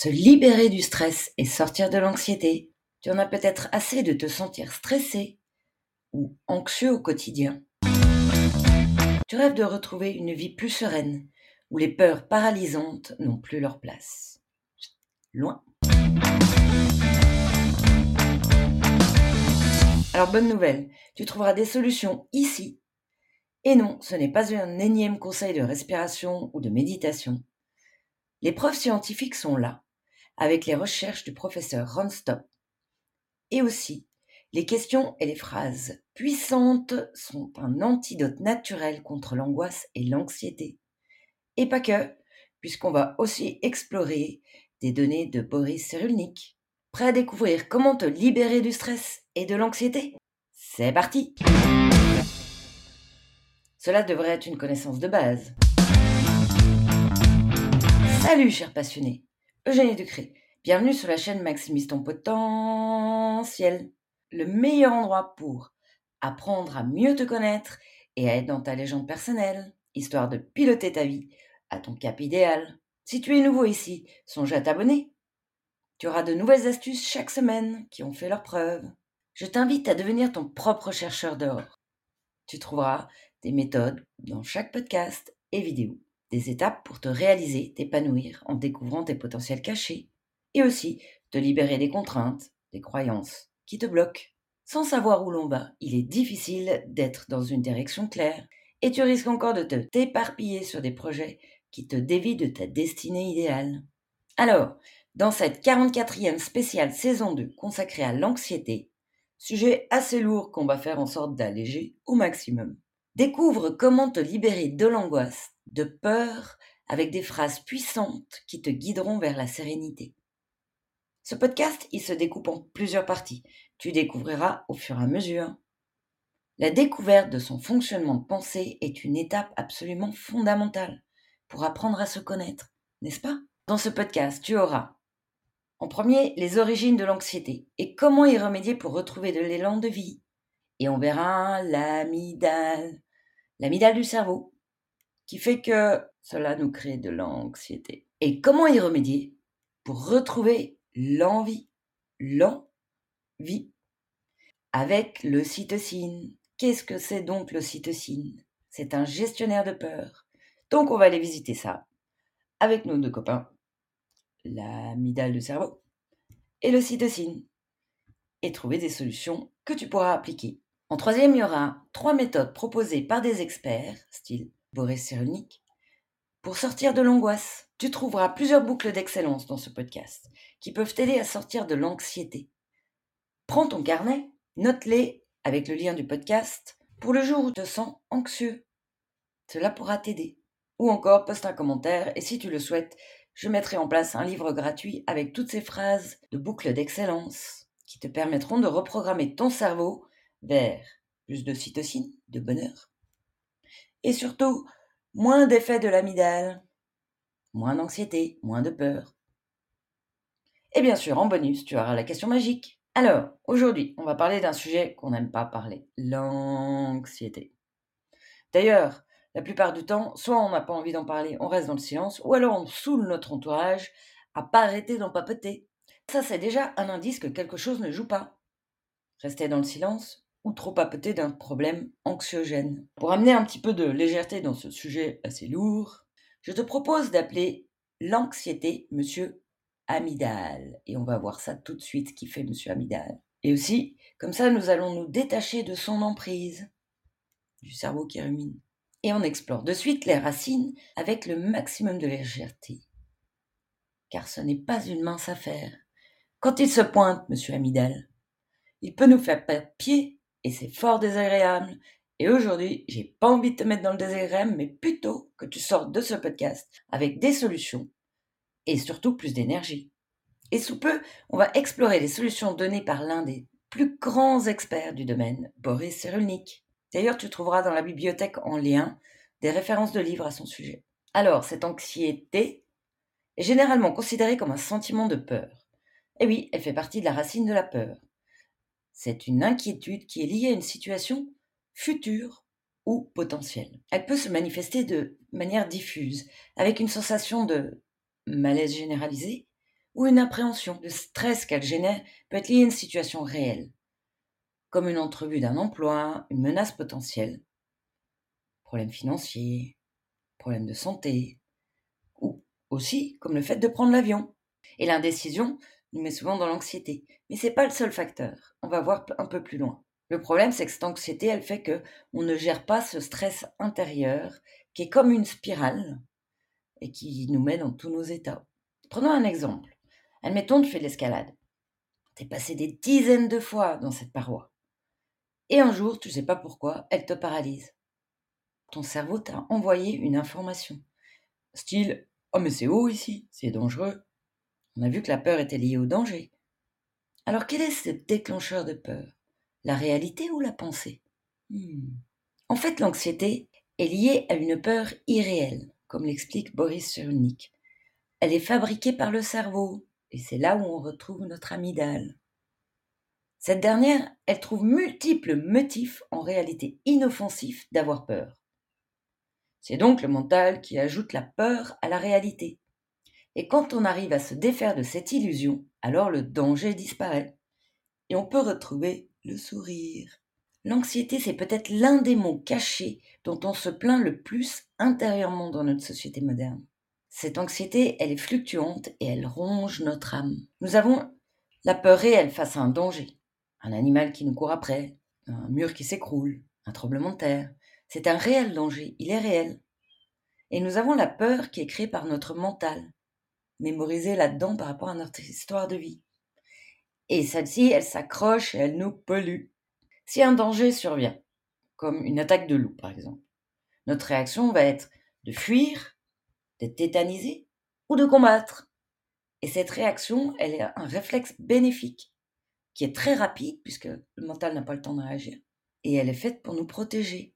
Se libérer du stress et sortir de l'anxiété. Tu en as peut-être assez de te sentir stressé ou anxieux au quotidien. Tu rêves de retrouver une vie plus sereine, où les peurs paralysantes n'ont plus leur place. Loin. Alors bonne nouvelle, tu trouveras des solutions ici. Et non, ce n'est pas un énième conseil de respiration ou de méditation. Les preuves scientifiques sont là, avec les recherches du professeur Ron Stop. Et aussi, les questions et les phrases puissantes sont un antidote naturel contre l'angoisse et l'anxiété. Et pas que, puisqu'on va aussi explorer des données de Boris Cyrulnik. Prêt à découvrir comment te libérer du stress et de l'anxiété? C'est parti Cela devrait être une connaissance de base. Salut chers passionnés Eugénie Ducré, bienvenue sur la chaîne Maximise ton potentiel le meilleur endroit pour apprendre à mieux te connaître et à être dans ta légende personnelle, histoire de piloter ta vie à ton cap idéal. Si tu es nouveau ici, songe à t'abonner. Tu auras de nouvelles astuces chaque semaine qui ont fait leurs preuves. Je t'invite à devenir ton propre chercheur d'or. Tu trouveras des méthodes dans chaque podcast et vidéo, des étapes pour te réaliser, t'épanouir en découvrant tes potentiels cachés, et aussi te libérer des contraintes, des croyances qui te bloque. Sans savoir où l'on va, il est difficile d'être dans une direction claire et tu risques encore de te t'éparpiller sur des projets qui te dévient de ta destinée idéale. Alors, dans cette 44e spéciale saison 2 consacrée à l'anxiété, sujet assez lourd qu'on va faire en sorte d'alléger au maximum. Découvre comment te libérer de l'angoisse, de peur, avec des phrases puissantes qui te guideront vers la sérénité. Ce podcast, il se découpe en plusieurs parties. Tu découvriras au fur et à mesure. La découverte de son fonctionnement de pensée est une étape absolument fondamentale pour apprendre à se connaître, n'est-ce pas? Dans ce podcast, tu auras en premier les origines de l'anxiété et comment y remédier pour retrouver de l'élan de vie. Et on verra l'amidale, l'amidale du cerveau, qui fait que cela nous crée de l'anxiété. Et comment y remédier pour retrouver l'envie, l'envie, avec l'ocytocine. Qu'est-ce que c'est donc l'ocytocine C'est un gestionnaire de peur. Donc on va aller visiter ça avec nos deux copains, l'amidale du cerveau et l'ocytocine, et trouver des solutions que tu pourras appliquer. En troisième, il y aura trois méthodes proposées par des experts, style Boris Cyrulnik, pour sortir de l'angoisse. Tu trouveras plusieurs boucles d'excellence dans ce podcast qui peuvent t'aider à sortir de l'anxiété. Prends ton carnet, note-les avec le lien du podcast pour le jour où tu te sens anxieux. Cela pourra t'aider. Ou encore, poste un commentaire et si tu le souhaites, je mettrai en place un livre gratuit avec toutes ces phrases de boucles d'excellence qui te permettront de reprogrammer ton cerveau vers plus de cytocine, de bonheur. Et surtout, moins d'effet de l'amidale, moins d'anxiété, moins de peur. Et bien sûr, en bonus, tu auras la question magique. Alors, aujourd'hui, on va parler d'un sujet qu'on n'aime pas parler, l'anxiété. D'ailleurs, la plupart du temps, soit on n'a pas envie d'en parler, on reste dans le silence, ou alors on saoule notre entourage à pas arrêter d'en papoter. Ça, c'est déjà un indice que quelque chose ne joue pas. Rester dans le silence trop papoter d'un problème anxiogène. Pour amener un petit peu de légèreté dans ce sujet assez lourd, je te propose d'appeler l'anxiété Monsieur Amidal. Et on va voir ça tout de suite, qui fait Monsieur Amidal. Et aussi, comme ça, nous allons nous détacher de son emprise, du cerveau qui rumine. Et on explore de suite les racines avec le maximum de légèreté. Car ce n'est pas une mince affaire. Quand il se pointe, monsieur Amidal, il peut nous faire perdre pied et c'est fort désagréable. Et aujourd'hui, j'ai pas envie de te mettre dans le désagréable, mais plutôt que tu sortes de ce podcast avec des solutions et surtout plus d'énergie. Et sous peu, on va explorer les solutions données par l'un des plus grands experts du domaine, Boris Cyrulnik. D'ailleurs, tu trouveras dans la bibliothèque en lien des références de livres à son sujet. Alors, cette anxiété est généralement considérée comme un sentiment de peur. Et oui, elle fait partie de la racine de la peur. C'est une inquiétude qui est liée à une situation future ou potentielle. Elle peut se manifester de manière diffuse, avec une sensation de malaise généralisé ou une appréhension. Le stress qu'elle génère peut être lié à une situation réelle, comme une entrevue d'un emploi, une menace potentielle, problème financier, problème de santé, ou aussi comme le fait de prendre l'avion. Et l'indécision nous met souvent dans l'anxiété. Mais c'est pas le seul facteur. On va voir un peu plus loin. Le problème, c'est que cette anxiété, elle fait que on ne gère pas ce stress intérieur qui est comme une spirale et qui nous met dans tous nos états. Prenons un exemple. Admettons, tu fais de l'escalade. Tu es passé des dizaines de fois dans cette paroi. Et un jour, tu ne sais pas pourquoi, elle te paralyse. Ton cerveau t'a envoyé une information. Style Oh, mais c'est haut ici, c'est dangereux. On a vu que la peur était liée au danger. Alors quel est ce déclencheur de peur? La réalité ou la pensée? Hmm. En fait, l'anxiété est liée à une peur irréelle, comme l'explique Boris Cyrulnik. Elle est fabriquée par le cerveau, et c'est là où on retrouve notre amygdale. Cette dernière, elle trouve multiples motifs en réalité inoffensifs d'avoir peur. C'est donc le mental qui ajoute la peur à la réalité. Et quand on arrive à se défaire de cette illusion, alors le danger disparaît. Et on peut retrouver le sourire. L'anxiété, c'est peut-être l'un des mots cachés dont on se plaint le plus intérieurement dans notre société moderne. Cette anxiété, elle est fluctuante et elle ronge notre âme. Nous avons la peur réelle face à un danger. Un animal qui nous court après, un mur qui s'écroule, un tremblement de terre. C'est un réel danger, il est réel. Et nous avons la peur qui est créée par notre mental, mémorisée là-dedans par rapport à notre histoire de vie. Et celle-ci, elle s'accroche et elle nous pollue. Si un danger survient, comme une attaque de loup par exemple, notre réaction va être de fuir, d'être tétanisé ou de combattre. Et cette réaction, elle est un réflexe bénéfique, qui est très rapide, puisque le mental n'a pas le temps de réagir. Et elle est faite pour nous protéger.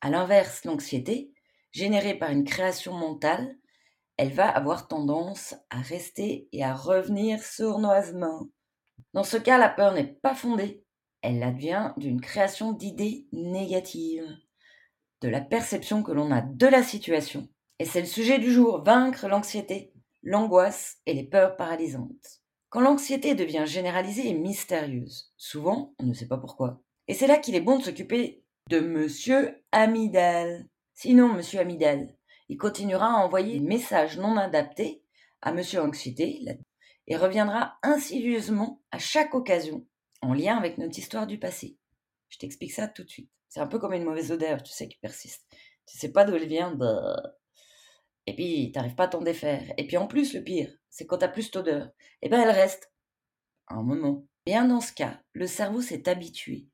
À l'inverse, l'anxiété, générée par une création mentale, elle va avoir tendance à rester et à revenir sournoisement. Dans ce cas, la peur n'est pas fondée. Elle advient d'une création d'idées négatives, de la perception que l'on a de la situation et c'est le sujet du jour, vaincre l'anxiété, l'angoisse et les peurs paralysantes. Quand l'anxiété devient généralisée et mystérieuse, souvent on ne sait pas pourquoi. Et c'est là qu'il est bon de s'occuper de Monsieur Amidal. Sinon, Monsieur Amidal, il continuera à envoyer des messages non adaptés à Monsieur Anxiété et reviendra insidieusement à chaque occasion en lien avec notre histoire du passé. Je t'explique ça tout de suite. C'est un peu comme une mauvaise odeur, tu sais, qui persiste. Tu sais pas d'où elle vient, bah, et puis, t'arrives pas à t'en défaire. Et puis en plus, le pire, c'est quand t'as plus cette odeur. Et ben, elle reste. Un moment. Bien dans ce cas, le cerveau s'est habitué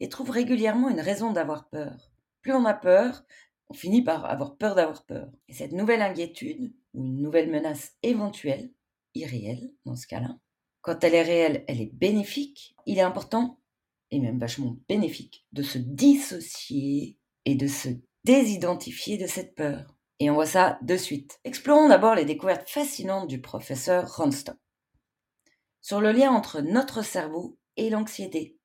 et trouve régulièrement une raison d'avoir peur. Plus on a peur, on finit par avoir peur d'avoir peur. Et cette nouvelle inquiétude, ou une nouvelle menace éventuelle, irréelle dans ce cas-là, quand elle est réelle, elle est bénéfique. Il est important, et même vachement bénéfique, de se dissocier et de se désidentifier de cette peur. Et on voit ça de suite. Explorons d'abord les découvertes fascinantes du professeur Ronstadt sur le lien entre notre cerveau et l'anxiété.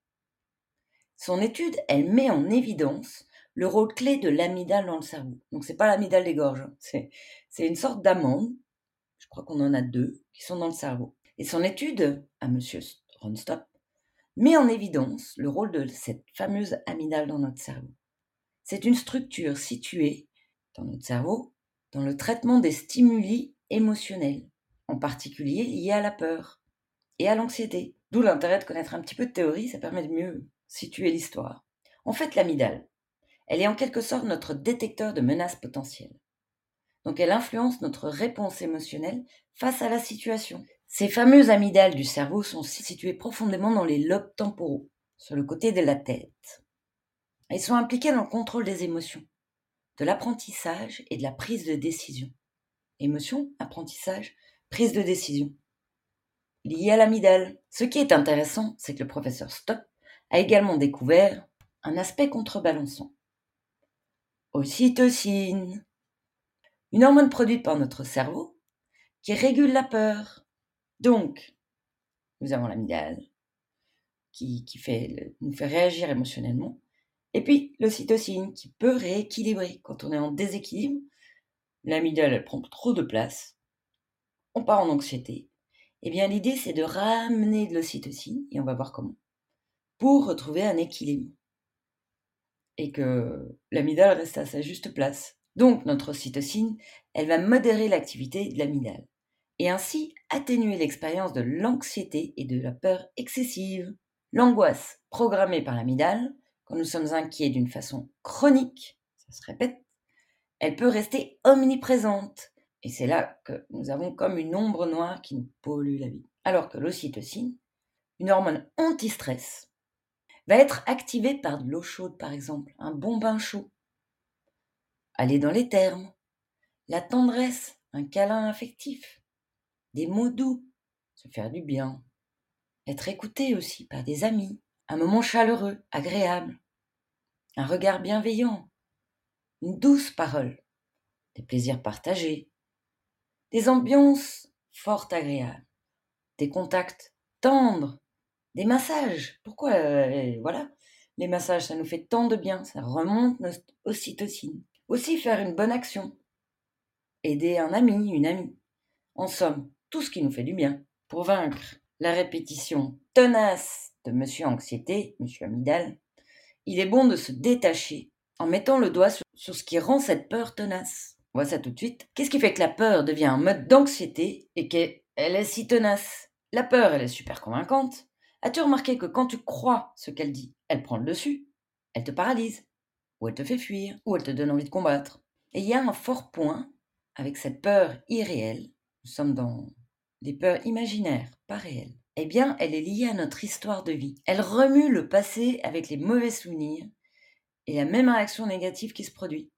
Son étude, elle met en évidence le rôle clé de l'amygdale dans le cerveau. Donc c'est pas l'amygdale des gorges, hein. c'est, une sorte d'amande, je crois qu'on en a deux, qui sont dans le cerveau. Et son étude, à monsieur Ronstadt, met en évidence le rôle de cette fameuse amygdale dans notre cerveau. C'est une structure située dans notre cerveau dans le traitement des stimuli émotionnels, en particulier liés à la peur et à l'anxiété. D'où l'intérêt de connaître un petit peu de théorie, ça permet de mieux situer l'histoire. En fait, l'amygdale, elle est en quelque sorte notre détecteur de menaces potentielles. Donc elle influence notre réponse émotionnelle face à la situation. Ces fameuses amygdales du cerveau sont situées profondément dans les lobes temporaux, sur le côté de la tête. Elles sont impliquées dans le contrôle des émotions de l'apprentissage et de la prise de décision. Émotion, apprentissage, prise de décision. Lié à l'amygdale. Ce qui est intéressant, c'est que le professeur Stock a également découvert un aspect contrebalançant. Ocytocine. Une hormone produite par notre cerveau qui régule la peur. Donc, nous avons l'amygdale qui, qui fait, nous fait réagir émotionnellement et puis, l'ocytocine qui peut rééquilibrer. Quand on est en déséquilibre, l'amygdale, elle prend trop de place. On part en anxiété. Eh bien, l'idée, c'est de ramener de l'ocytocine, et on va voir comment, pour retrouver un équilibre. Et que l'amygdale reste à sa juste place. Donc, notre ocytocine, elle va modérer l'activité de l'amygdale, et ainsi atténuer l'expérience de l'anxiété et de la peur excessive. L'angoisse programmée par l'amygdale, quand nous sommes inquiets d'une façon chronique, ça se répète, elle peut rester omniprésente et c'est là que nous avons comme une ombre noire qui nous pollue la vie. Alors que l'ocytocine, une hormone anti-stress, va être activée par de l'eau chaude, par exemple, un bon bain chaud. Aller dans les termes, la tendresse, un câlin affectif, des mots doux, se faire du bien, être écouté aussi par des amis, un moment chaleureux, agréable, un regard bienveillant, une douce parole, des plaisirs partagés, des ambiances fort agréables, des contacts tendres, des massages. Pourquoi euh, Voilà, les massages, ça nous fait tant de bien, ça remonte notre ocytocine. Aussi faire une bonne action, aider un ami, une amie. En somme, tout ce qui nous fait du bien. Pour vaincre la répétition tenace de Monsieur Anxiété, Monsieur Amidal, il est bon de se détacher en mettant le doigt sur, sur ce qui rend cette peur tenace. On voit ça tout de suite. Qu'est-ce qui fait que la peur devient un mode d'anxiété et qu'elle est si tenace? La peur, elle est super convaincante. As-tu remarqué que quand tu crois ce qu'elle dit, elle prend le dessus Elle te paralyse, ou elle te fait fuir, ou elle te donne envie de combattre. Et il y a un fort point avec cette peur irréelle. Nous sommes dans des peurs imaginaires, pas réelles. Eh bien, elle est liée à notre histoire de vie. Elle remue le passé avec les mauvais souvenirs et la même réaction négative qui se produit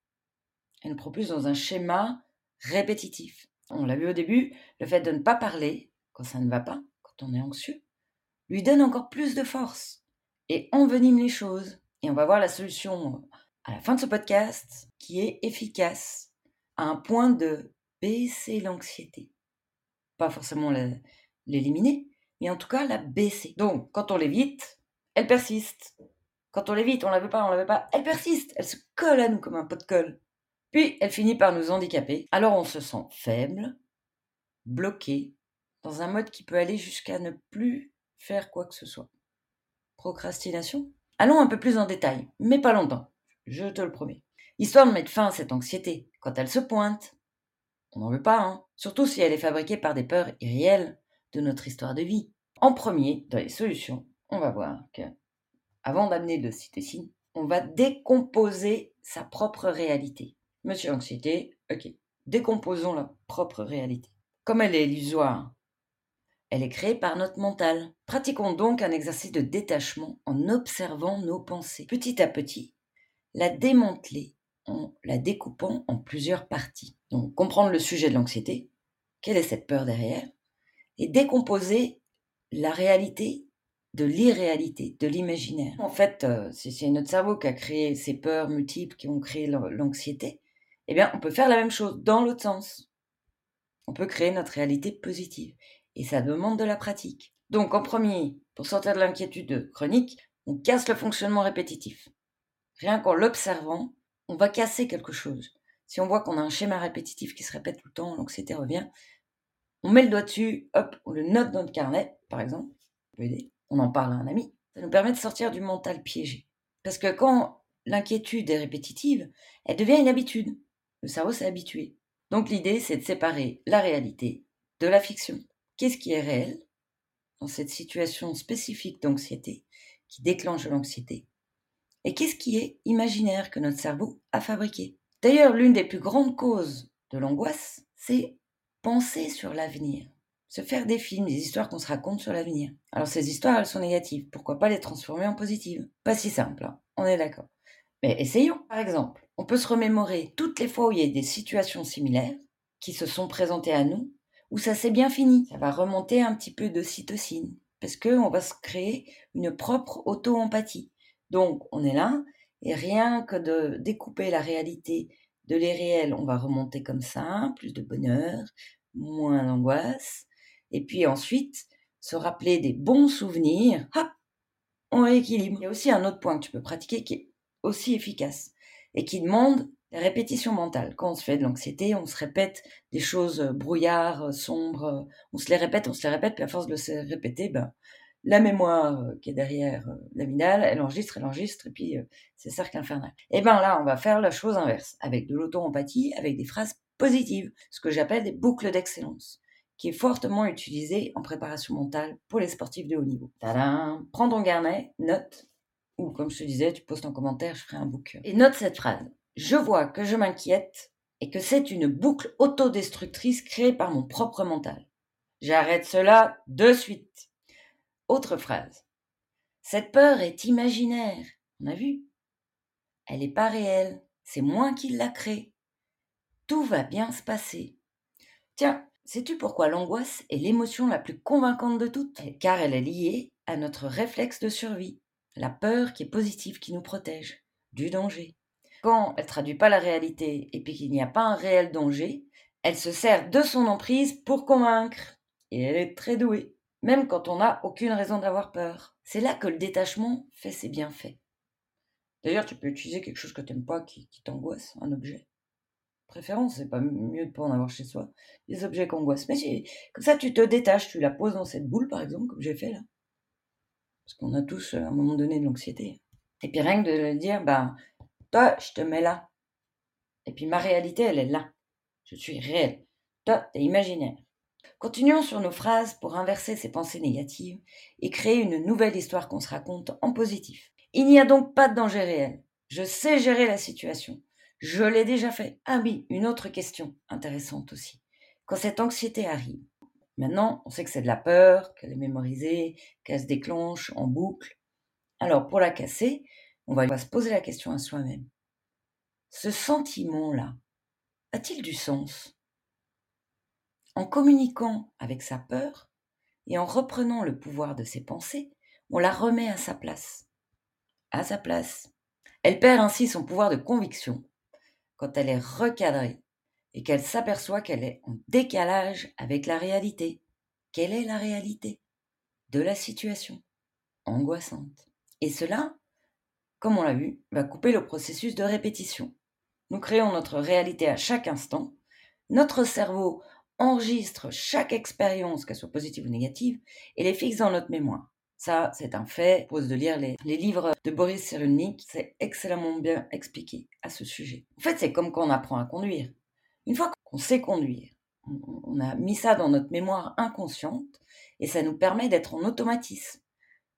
elle nous propulse dans un schéma répétitif. On l'a vu au début, le fait de ne pas parler quand ça ne va pas, quand on est anxieux, lui donne encore plus de force et envenime les choses. Et on va voir la solution à la fin de ce podcast qui est efficace à un point de baisser l'anxiété. Pas forcément l'éliminer, mais en tout cas la baisser. Donc, quand on l'évite, elle persiste. Quand on l'évite, on la veut pas, on la veut pas, elle persiste. Elle se colle à nous comme un pot de colle. Puis elle finit par nous handicaper. Alors on se sent faible, bloqué, dans un mode qui peut aller jusqu'à ne plus faire quoi que ce soit. Procrastination? Allons un peu plus en détail, mais pas longtemps, je te le promets. Histoire de mettre fin à cette anxiété, quand elle se pointe. On n'en veut pas, hein Surtout si elle est fabriquée par des peurs irréelles de notre histoire de vie. En premier, dans les solutions, on va voir que, avant d'amener de l'ocytocine, on va décomposer sa propre réalité. Monsieur Anxiété, ok. Décomposons la propre réalité. Comme elle est illusoire, elle est créée par notre mental. Pratiquons donc un exercice de détachement en observant nos pensées. Petit à petit, la démanteler en la découpant en plusieurs parties. Donc comprendre le sujet de l'anxiété, quelle est cette peur derrière, et décomposer la réalité de l'irréalité, de l'imaginaire. En fait, euh, c'est notre cerveau qui a créé ces peurs multiples qui ont créé l'anxiété, eh bien, on peut faire la même chose dans l'autre sens. On peut créer notre réalité positive. Et ça demande de la pratique. Donc, en premier, pour sortir de l'inquiétude chronique, on casse le fonctionnement répétitif. Rien qu'en l'observant, on va casser quelque chose. Si on voit qu'on a un schéma répétitif qui se répète tout le temps, l'anxiété revient, on met le doigt dessus, hop, on le note dans le carnet, par exemple, aider. On en parle à un ami. Ça nous permet de sortir du mental piégé. Parce que quand l'inquiétude est répétitive, elle devient une habitude. Le cerveau s'est habitué. Donc l'idée, c'est de séparer la réalité de la fiction. Qu'est-ce qui est réel dans cette situation spécifique d'anxiété qui déclenche l'anxiété Et qu'est-ce qui est imaginaire que notre cerveau a fabriqué D'ailleurs, l'une des plus grandes causes de l'angoisse, c'est penser sur l'avenir. Se faire des films, des histoires qu'on se raconte sur l'avenir. Alors ces histoires, elles sont négatives. Pourquoi pas les transformer en positives? Pas si simple, hein. on est d'accord. Mais essayons. Par exemple, on peut se remémorer toutes les fois où il y a des situations similaires qui se sont présentées à nous, où ça s'est bien fini. Ça va remonter un petit peu de cytocine, parce qu'on va se créer une propre auto-empathie. Donc, on est là, et rien que de découper la réalité de l'irréel, on va remonter comme ça, plus de bonheur, moins d'angoisse, et puis ensuite, se rappeler des bons souvenirs, hop, on rééquilibre. Il y a aussi un autre point que tu peux pratiquer qui est aussi efficace et qui demande répétition mentale. Quand on se fait de l'anxiété, on se répète des choses brouillards, sombres. On se les répète, on se les répète, puis à force de se répéter, ben, la mémoire qui est derrière l'amidale, elle enregistre, elle enregistre, et puis c'est cercle infernal. Et ben là, on va faire la chose inverse, avec de l'auto-empathie, avec des phrases positives, ce que j'appelle des boucles d'excellence qui est fortement utilisée en préparation mentale pour les sportifs de haut niveau. Tadam Prends ton carnet, note, ou comme je te disais, tu postes en commentaire, je ferai un book. Et note cette phrase. Je vois que je m'inquiète et que c'est une boucle autodestructrice créée par mon propre mental. J'arrête cela de suite. Autre phrase. Cette peur est imaginaire. On a vu Elle n'est pas réelle. C'est moi qui la crée. Tout va bien se passer. Tiens, Sais-tu pourquoi l'angoisse est l'émotion la plus convaincante de toutes? Car elle est liée à notre réflexe de survie, la peur qui est positive, qui nous protège du danger. Quand elle traduit pas la réalité et puis qu'il n'y a pas un réel danger, elle se sert de son emprise pour convaincre. Et elle est très douée, même quand on n'a aucune raison d'avoir peur. C'est là que le détachement fait ses bienfaits. D'ailleurs, tu peux utiliser quelque chose que tu n'aimes pas, qui t'angoisse, un objet préférence, c'est pas mieux de pas en avoir chez soi. Des objets qu'angoissent. Mais comme ça, tu te détaches, tu la poses dans cette boule, par exemple, comme j'ai fait là. Parce qu'on a tous, à un moment donné, de l'anxiété. Et puis rien que de dire, ben, toi, je te mets là. Et puis ma réalité, elle est là. Je suis réelle. Toi, t'es imaginaire. Continuons sur nos phrases pour inverser ces pensées négatives et créer une nouvelle histoire qu'on se raconte en positif. Il n'y a donc pas de danger réel. Je sais gérer la situation. Je l'ai déjà fait. Ah oui, une autre question intéressante aussi. Quand cette anxiété arrive, maintenant on sait que c'est de la peur, qu'elle est mémorisée, qu'elle se déclenche en boucle. Alors pour la casser, on va se poser la question à soi-même. Ce sentiment-là, a-t-il du sens? En communiquant avec sa peur et en reprenant le pouvoir de ses pensées, on la remet à sa place. À sa place. Elle perd ainsi son pouvoir de conviction quand elle est recadrée et qu'elle s'aperçoit qu'elle est en décalage avec la réalité. Quelle est la réalité? De la situation angoissante Et cela, comme on l'a vu, va couper le processus de répétition. Nous créons notre réalité à chaque instant. Notre cerveau enregistre chaque expérience, qu'elle soit positive ou négative, et les fixe dans notre mémoire. Ça, c'est un fait. Je propose de lire les, livres de Boris Cyrulnik. C'est excellemment bien expliqué à ce sujet. En fait, c'est comme quand on apprend à conduire. Une fois qu'on sait conduire, on a mis ça dans notre mémoire inconsciente et ça nous permet d'être en automatisme.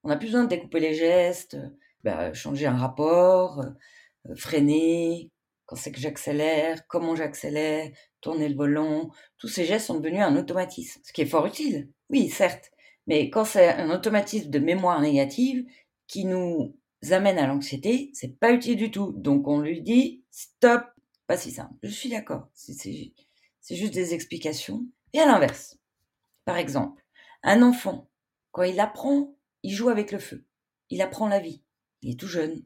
On n'a plus besoin de découper les gestes, bah, changer un rapport, euh, freiner, quand c'est que j'accélère, comment j'accélère, tourner le volant. Tous ces gestes sont devenus un automatisme, ce qui est fort utile. Oui, certes, mais quand c'est un automatisme de mémoire négative qui nous amène à l'anxiété, c'est pas utile du tout. Donc on lui dit stop, pas si simple. Je suis d'accord. C'est juste des explications. Et à l'inverse, par exemple, un enfant, quand il apprend, il joue avec le feu. Il apprend la vie. Il est tout jeune.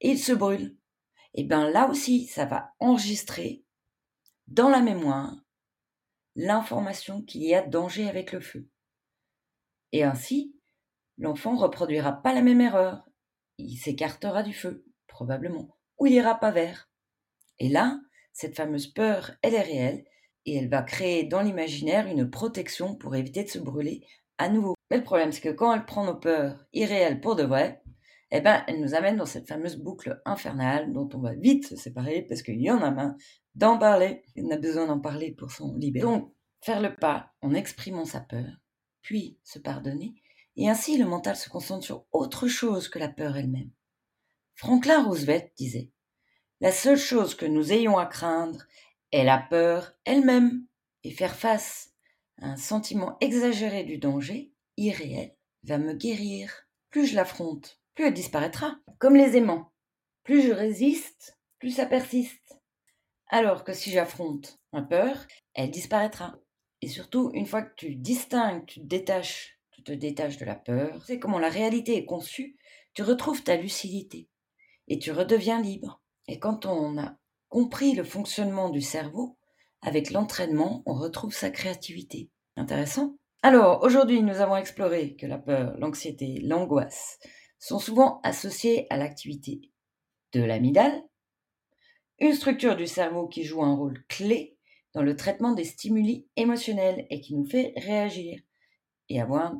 Et il se brûle. Et bien là aussi, ça va enregistrer dans la mémoire l'information qu'il y a danger avec le feu. Et ainsi, l'enfant reproduira pas la même erreur. Il s'écartera du feu, probablement, ou il ira pas vers. Et là, cette fameuse peur, elle est réelle, et elle va créer dans l'imaginaire une protection pour éviter de se brûler à nouveau. Mais le problème, c'est que quand elle prend nos peurs irréelles pour de vrai, eh ben, elle nous amène dans cette fameuse boucle infernale dont on va vite se séparer parce qu'il y en a marre d'en parler. On a besoin d'en parler pour s'en libérer. Donc, faire le pas en exprimant sa peur, puis se pardonner, et ainsi le mental se concentre sur autre chose que la peur elle-même. Franklin Roosevelt disait La seule chose que nous ayons à craindre est la peur elle-même, et faire face à un sentiment exagéré du danger, irréel, va me guérir. Plus je l'affronte, plus elle disparaîtra, comme les aimants. Plus je résiste, plus ça persiste. Alors que si j'affronte ma peur, elle disparaîtra. Et surtout, une fois que tu distingues, tu te détaches, tu te détaches de la peur, c'est comment la réalité est conçue, tu retrouves ta lucidité et tu redeviens libre. Et quand on a compris le fonctionnement du cerveau, avec l'entraînement, on retrouve sa créativité. Intéressant? Alors, aujourd'hui, nous avons exploré que la peur, l'anxiété, l'angoisse sont souvent associées à l'activité de l'amygdale, Une structure du cerveau qui joue un rôle clé dans le traitement des stimuli émotionnels et qui nous fait réagir et avoir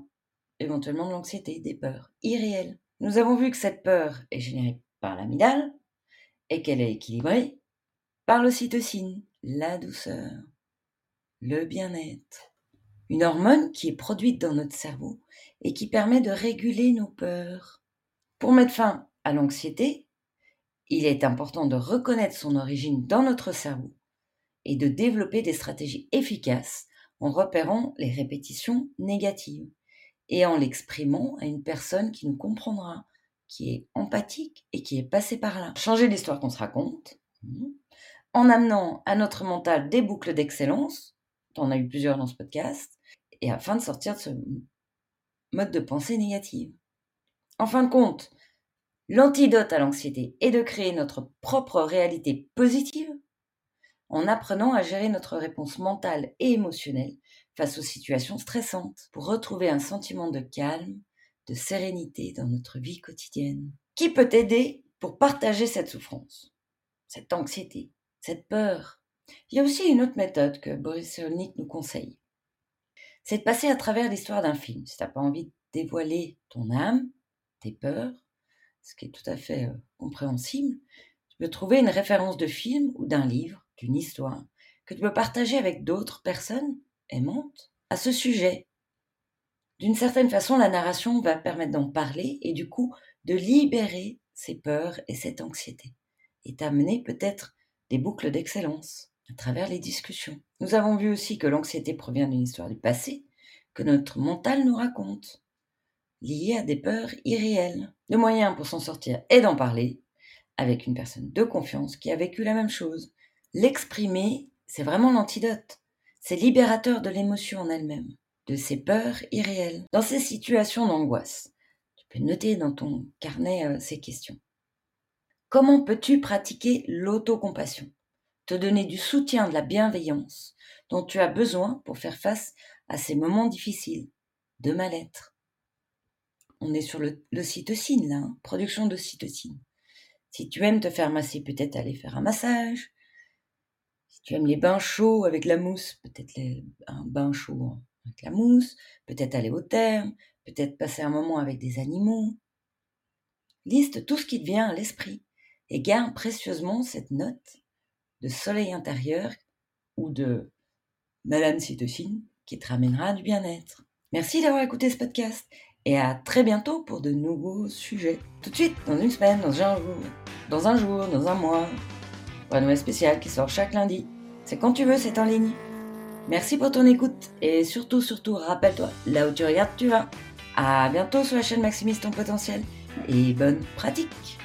éventuellement de l'anxiété, des peurs irréelles. Nous avons vu que cette peur est générée par l'amygdale et qu'elle est équilibrée par l'ocytocine, la douceur, le bien-être. Une hormone qui est produite dans notre cerveau et qui permet de réguler nos peurs. Pour mettre fin à l'anxiété, il est important de reconnaître son origine dans notre cerveau et de développer des stratégies efficaces en repérant les répétitions négatives et en l'exprimant à une personne qui nous comprendra, qui est empathique et qui est passée par là. Changer l'histoire qu'on se raconte, hmm, en amenant à notre mental des boucles d'excellence, on a eu plusieurs dans ce podcast, et afin de sortir de ce mode de pensée négative. En fin de compte, l'antidote à l'anxiété est de créer notre propre réalité positive en apprenant à gérer notre réponse mentale et émotionnelle face aux situations stressantes pour retrouver un sentiment de calme, de sérénité dans notre vie quotidienne. Qui peut t'aider pour partager cette souffrance, cette anxiété, cette peur Il y a aussi une autre méthode que Boris Cyrulnik nous conseille. C'est de passer à travers l'histoire d'un film. Si tu n'as pas envie de dévoiler ton âme, peurs, ce qui est tout à fait euh, compréhensible, tu peux trouver une référence de film ou d'un livre, d'une histoire, que tu peux partager avec d'autres personnes aimantes à ce sujet. D'une certaine façon, la narration va permettre d'en parler et du coup de libérer ces peurs et cette anxiété et t'amener peut-être des boucles d'excellence à travers les discussions. Nous avons vu aussi que l'anxiété provient d'une histoire du passé que notre mental nous raconte, liée à des peurs irréelles. Le moyen pour s'en sortir est d'en parler avec une personne de confiance qui a vécu la même chose. L'exprimer, c'est vraiment l'antidote. C'est libérateur de l'émotion en elle-même, de ses peurs irréelles. Dans ces situations d'angoisse, tu peux noter dans ton carnet euh, ces questions. Comment peux-tu pratiquer l'autocompassion? Te donner du soutien, de la bienveillance dont tu as besoin pour faire face à ces moments difficiles de mal-être. On est sur le, cytocine là, hein, production de cytocine. Si tu aimes te faire masser, peut-être aller faire un massage, tu aimes les bains chauds avec la mousse, peut-être un bain chaud avec la mousse, peut-être aller au terme, peut-être passer un moment avec des animaux. Liste tout ce qui te vient à l'esprit et garde précieusement cette note de soleil intérieur ou de Madame Cytocine qui te ramènera du bien-être. Merci d'avoir écouté ce podcast et à très bientôt pour de nouveaux sujets. Tout de suite, dans une semaine, dans un jour, dans un jour, dans un mois, pour un nouvelle spéciale qui sort chaque lundi. C'est quand tu veux, c'est en ligne. Merci pour ton écoute et surtout, surtout, rappelle-toi, là où tu regardes, tu vas. À bientôt sur la chaîne Maximise ton potentiel et bonne pratique